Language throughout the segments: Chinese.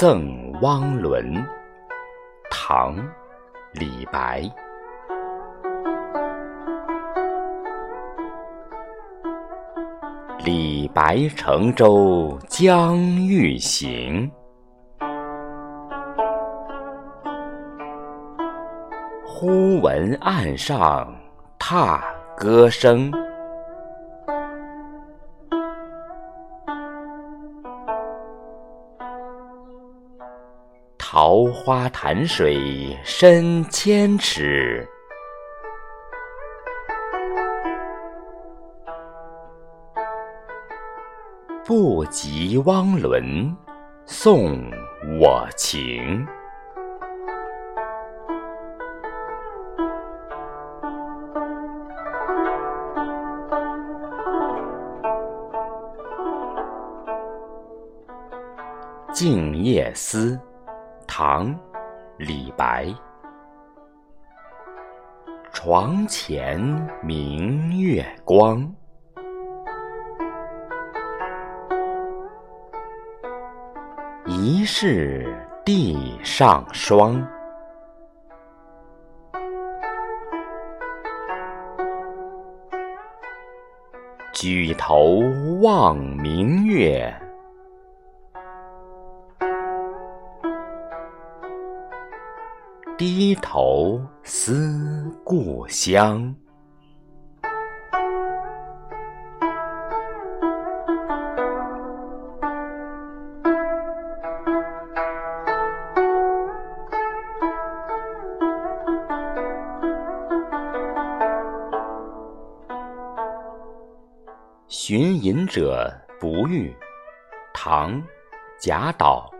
赠汪伦，唐·李白。李白乘舟将欲行，忽闻岸上踏歌声。桃花潭水深千尺，不及汪伦送我情。《静夜思》唐·李白，床前明月光，疑是地上霜。举头望明月。低头思故乡。寻隐者不遇，唐·贾岛。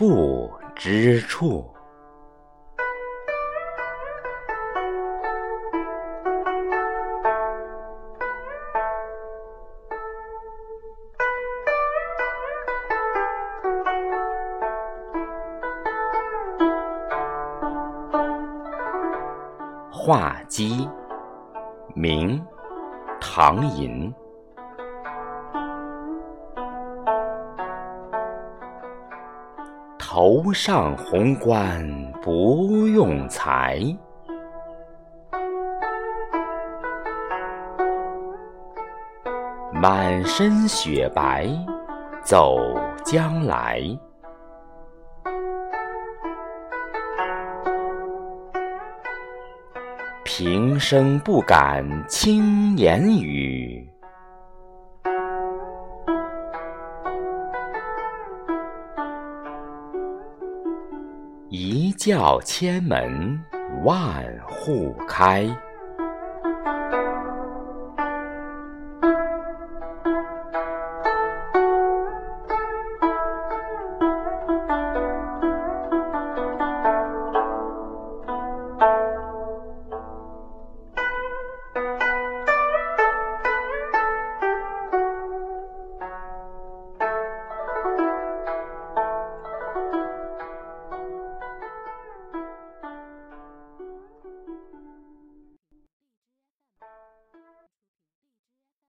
不知处，画鸡，明，唐寅。头上红冠不用裁，满身雪白走将来。平生不敢轻言语。一叫千门万户开。